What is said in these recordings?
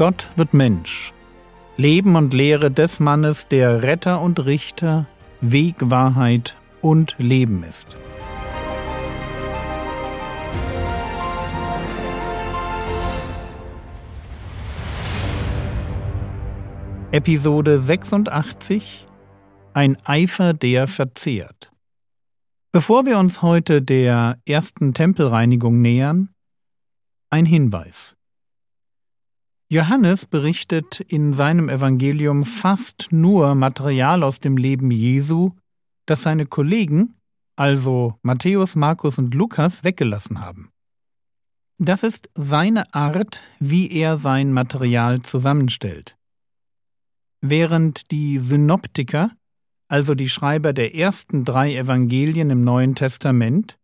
Gott wird Mensch. Leben und Lehre des Mannes, der Retter und Richter, Weg, Wahrheit und Leben ist. Episode 86 Ein Eifer, der verzehrt. Bevor wir uns heute der ersten Tempelreinigung nähern, ein Hinweis. Johannes berichtet in seinem Evangelium fast nur Material aus dem Leben Jesu, das seine Kollegen, also Matthäus, Markus und Lukas, weggelassen haben. Das ist seine Art, wie er sein Material zusammenstellt. Während die Synoptiker, also die Schreiber der ersten drei Evangelien im Neuen Testament,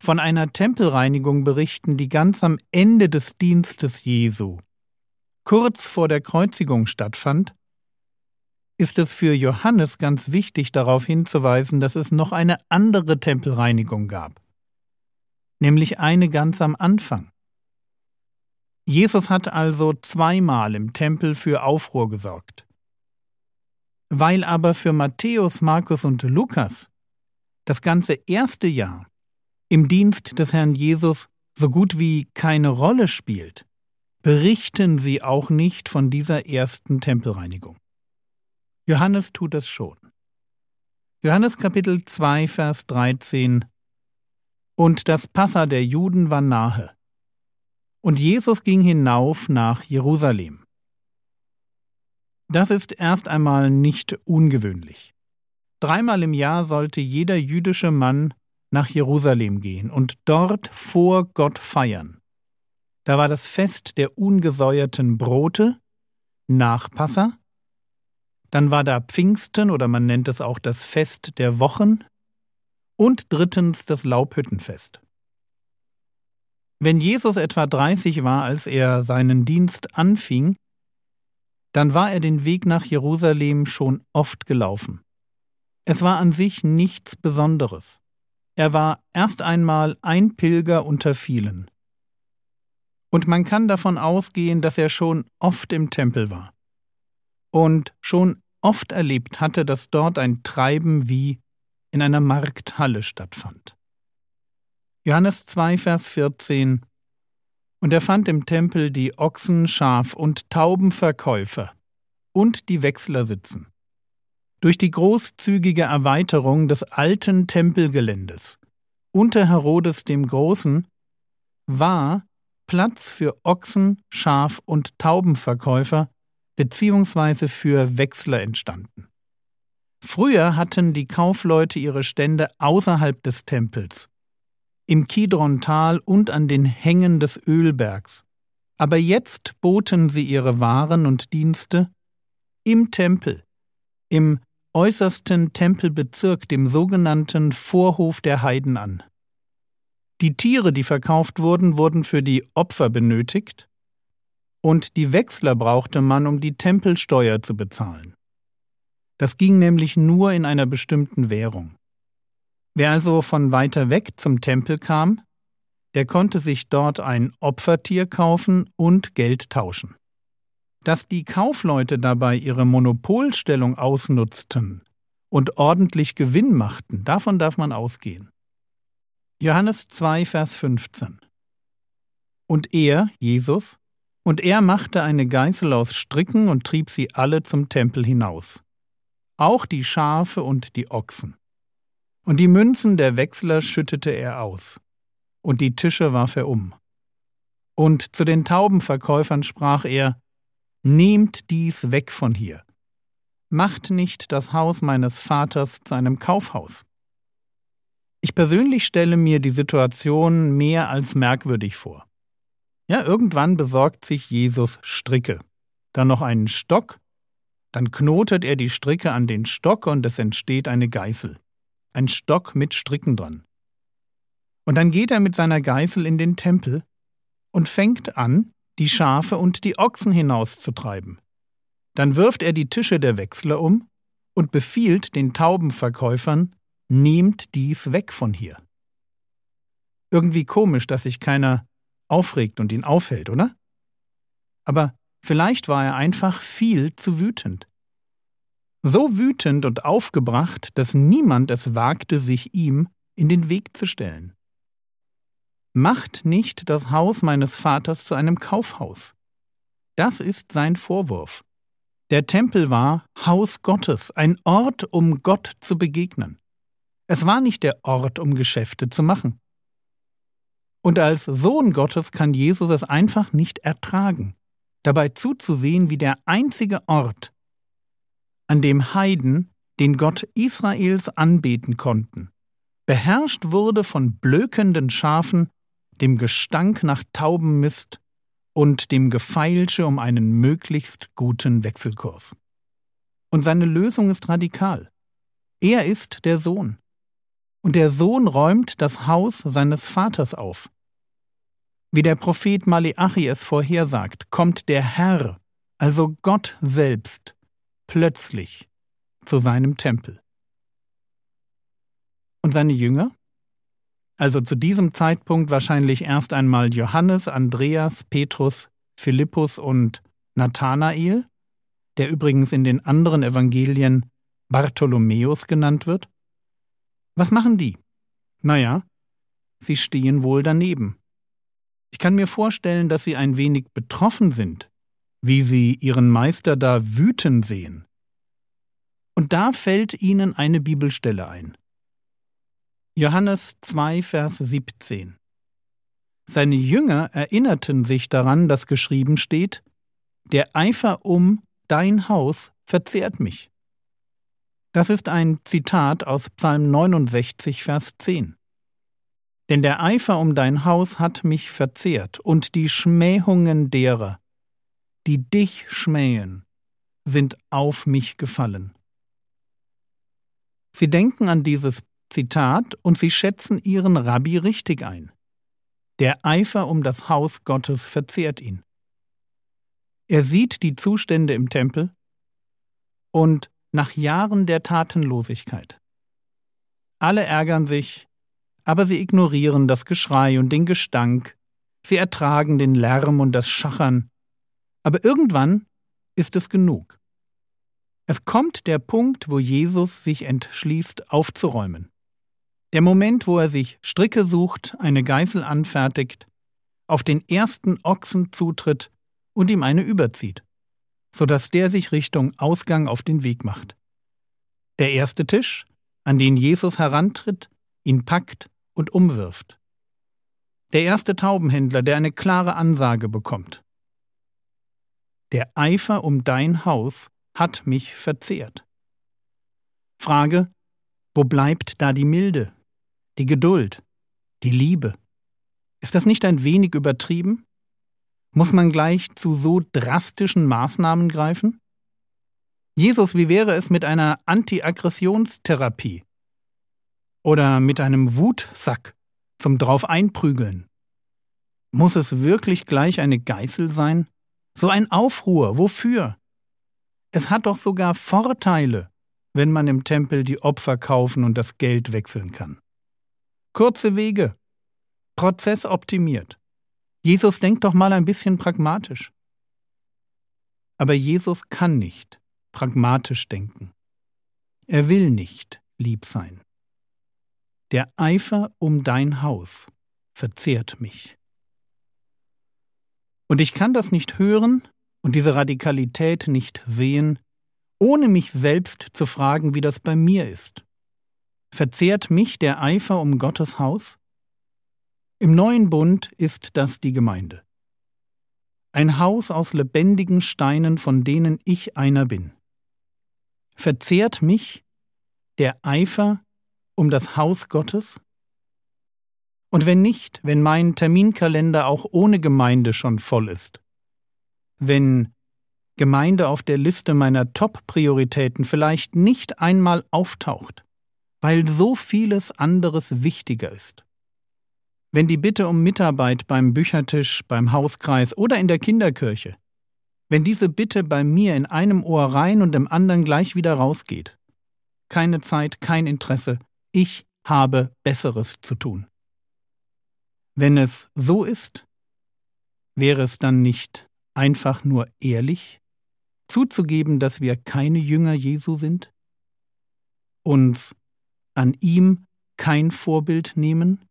von einer Tempelreinigung berichten, die ganz am Ende des Dienstes Jesu, kurz vor der Kreuzigung stattfand, ist es für Johannes ganz wichtig darauf hinzuweisen, dass es noch eine andere Tempelreinigung gab, nämlich eine ganz am Anfang. Jesus hat also zweimal im Tempel für Aufruhr gesorgt. Weil aber für Matthäus, Markus und Lukas das ganze erste Jahr im Dienst des Herrn Jesus so gut wie keine Rolle spielt, berichten sie auch nicht von dieser ersten Tempelreinigung. Johannes tut es schon. Johannes Kapitel 2, Vers 13 Und das Passa der Juden war nahe. Und Jesus ging hinauf nach Jerusalem. Das ist erst einmal nicht ungewöhnlich. Dreimal im Jahr sollte jeder jüdische Mann nach Jerusalem gehen und dort vor Gott feiern. Da war das Fest der ungesäuerten Brote nach Passa. Dann war da Pfingsten oder man nennt es auch das Fest der Wochen. Und drittens das Laubhüttenfest. Wenn Jesus etwa 30 war, als er seinen Dienst anfing, dann war er den Weg nach Jerusalem schon oft gelaufen. Es war an sich nichts Besonderes. Er war erst einmal ein Pilger unter vielen und man kann davon ausgehen, dass er schon oft im Tempel war und schon oft erlebt hatte, dass dort ein Treiben wie in einer Markthalle stattfand. Johannes 2, Vers 14 Und er fand im Tempel die Ochsen, Schaf und Taubenverkäufer und die Wechsler sitzen. Durch die großzügige Erweiterung des alten Tempelgeländes unter Herodes dem Großen war Platz für Ochsen, Schaf und Taubenverkäufer beziehungsweise für Wechsler entstanden. Früher hatten die Kaufleute ihre Stände außerhalb des Tempels, im Kidrontal und an den Hängen des Ölbergs, aber jetzt boten sie ihre Waren und Dienste im Tempel, im äußersten Tempelbezirk, dem sogenannten Vorhof der Heiden an. Die Tiere, die verkauft wurden, wurden für die Opfer benötigt, und die Wechsler brauchte man, um die Tempelsteuer zu bezahlen. Das ging nämlich nur in einer bestimmten Währung. Wer also von weiter weg zum Tempel kam, der konnte sich dort ein Opfertier kaufen und Geld tauschen. Dass die Kaufleute dabei ihre Monopolstellung ausnutzten und ordentlich Gewinn machten, davon darf man ausgehen. Johannes 2, Vers 15. Und er, Jesus, und er machte eine Geißel aus Stricken und trieb sie alle zum Tempel hinaus, auch die Schafe und die Ochsen. Und die Münzen der Wechsler schüttete er aus, und die Tische warf er um. Und zu den Taubenverkäufern sprach er, Nehmt dies weg von hier. Macht nicht das Haus meines Vaters zu einem Kaufhaus. Ich persönlich stelle mir die Situation mehr als merkwürdig vor. Ja, irgendwann besorgt sich Jesus Stricke, dann noch einen Stock, dann knotet er die Stricke an den Stock und es entsteht eine Geißel. Ein Stock mit Stricken dran. Und dann geht er mit seiner Geißel in den Tempel und fängt an, die Schafe und die Ochsen hinauszutreiben. Dann wirft er die Tische der Wechsler um und befiehlt den Taubenverkäufern, Nehmt dies weg von hier. Irgendwie komisch, dass sich keiner aufregt und ihn aufhält, oder? Aber vielleicht war er einfach viel zu wütend. So wütend und aufgebracht, dass niemand es wagte, sich ihm in den Weg zu stellen. Macht nicht das Haus meines Vaters zu einem Kaufhaus. Das ist sein Vorwurf. Der Tempel war Haus Gottes, ein Ort, um Gott zu begegnen. Es war nicht der Ort, um Geschäfte zu machen. Und als Sohn Gottes kann Jesus es einfach nicht ertragen, dabei zuzusehen, wie der einzige Ort, an dem Heiden den Gott Israels anbeten konnten, beherrscht wurde von blökenden Schafen, dem Gestank nach Taubenmist und dem Gefeilsche um einen möglichst guten Wechselkurs. Und seine Lösung ist radikal. Er ist der Sohn. Und der Sohn räumt das Haus seines Vaters auf. Wie der Prophet Maleachi es vorhersagt, kommt der Herr, also Gott selbst, plötzlich zu seinem Tempel. Und seine Jünger? Also zu diesem Zeitpunkt wahrscheinlich erst einmal Johannes, Andreas, Petrus, Philippus und Nathanael, der übrigens in den anderen Evangelien Bartholomäus genannt wird. Was machen die? Naja, sie stehen wohl daneben. Ich kann mir vorstellen, dass sie ein wenig betroffen sind, wie sie ihren Meister da wüten sehen. Und da fällt ihnen eine Bibelstelle ein. Johannes 2, Vers 17. Seine Jünger erinnerten sich daran, dass geschrieben steht, Der Eifer um dein Haus verzehrt mich. Das ist ein Zitat aus Psalm 69, Vers 10. Denn der Eifer um dein Haus hat mich verzehrt, und die Schmähungen derer, die dich schmähen, sind auf mich gefallen. Sie denken an dieses Zitat und sie schätzen ihren Rabbi richtig ein. Der Eifer um das Haus Gottes verzehrt ihn. Er sieht die Zustände im Tempel und nach Jahren der Tatenlosigkeit. Alle ärgern sich, aber sie ignorieren das Geschrei und den Gestank, sie ertragen den Lärm und das Schachern, aber irgendwann ist es genug. Es kommt der Punkt, wo Jesus sich entschließt, aufzuräumen. Der Moment, wo er sich Stricke sucht, eine Geißel anfertigt, auf den ersten Ochsen zutritt und ihm eine überzieht, so dass der sich Richtung Ausgang auf den Weg macht. Der erste Tisch, an den Jesus herantritt, ihn packt und umwirft. Der erste Taubenhändler, der eine klare Ansage bekommt. Der Eifer um dein Haus hat mich verzehrt. Frage, wo bleibt da die Milde, die Geduld, die Liebe? Ist das nicht ein wenig übertrieben? Muss man gleich zu so drastischen Maßnahmen greifen? Jesus, wie wäre es mit einer Antiaggressionstherapie? Oder mit einem Wutsack zum drauf einprügeln? Muss es wirklich gleich eine Geißel sein? So ein Aufruhr, wofür? Es hat doch sogar Vorteile, wenn man im Tempel die Opfer kaufen und das Geld wechseln kann. Kurze Wege, Prozess optimiert. Jesus denkt doch mal ein bisschen pragmatisch. Aber Jesus kann nicht pragmatisch denken. Er will nicht lieb sein. Der Eifer um dein Haus verzehrt mich. Und ich kann das nicht hören und diese Radikalität nicht sehen, ohne mich selbst zu fragen, wie das bei mir ist. Verzehrt mich der Eifer um Gottes Haus? Im neuen Bund ist das die Gemeinde. Ein Haus aus lebendigen Steinen, von denen ich einer bin. Verzehrt mich der Eifer um das Haus Gottes? Und wenn nicht, wenn mein Terminkalender auch ohne Gemeinde schon voll ist, wenn Gemeinde auf der Liste meiner Top-Prioritäten vielleicht nicht einmal auftaucht, weil so vieles anderes wichtiger ist. Wenn die Bitte um Mitarbeit beim Büchertisch, beim Hauskreis oder in der Kinderkirche, wenn diese Bitte bei mir in einem Ohr rein und im anderen gleich wieder rausgeht. Keine Zeit, kein Interesse, ich habe Besseres zu tun. Wenn es so ist, wäre es dann nicht einfach nur ehrlich? Zuzugeben, dass wir keine Jünger Jesu sind? Uns an ihm kein Vorbild nehmen?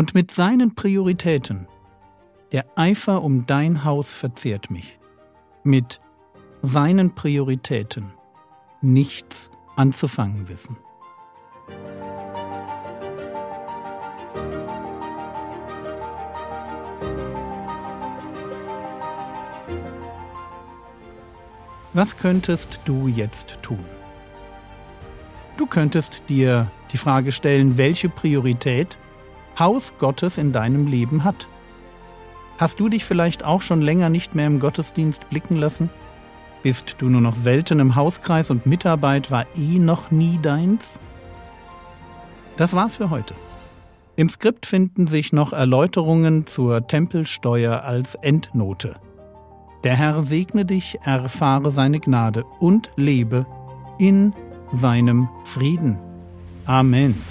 Und mit seinen Prioritäten, der Eifer um dein Haus verzehrt mich, mit seinen Prioritäten nichts anzufangen wissen. Was könntest du jetzt tun? Du könntest dir die Frage stellen, welche Priorität Haus Gottes in deinem Leben hat. Hast du dich vielleicht auch schon länger nicht mehr im Gottesdienst blicken lassen? Bist du nur noch selten im Hauskreis und Mitarbeit war eh noch nie deins? Das war's für heute. Im Skript finden sich noch Erläuterungen zur Tempelsteuer als Endnote. Der Herr segne dich, erfahre seine Gnade und lebe in seinem Frieden. Amen.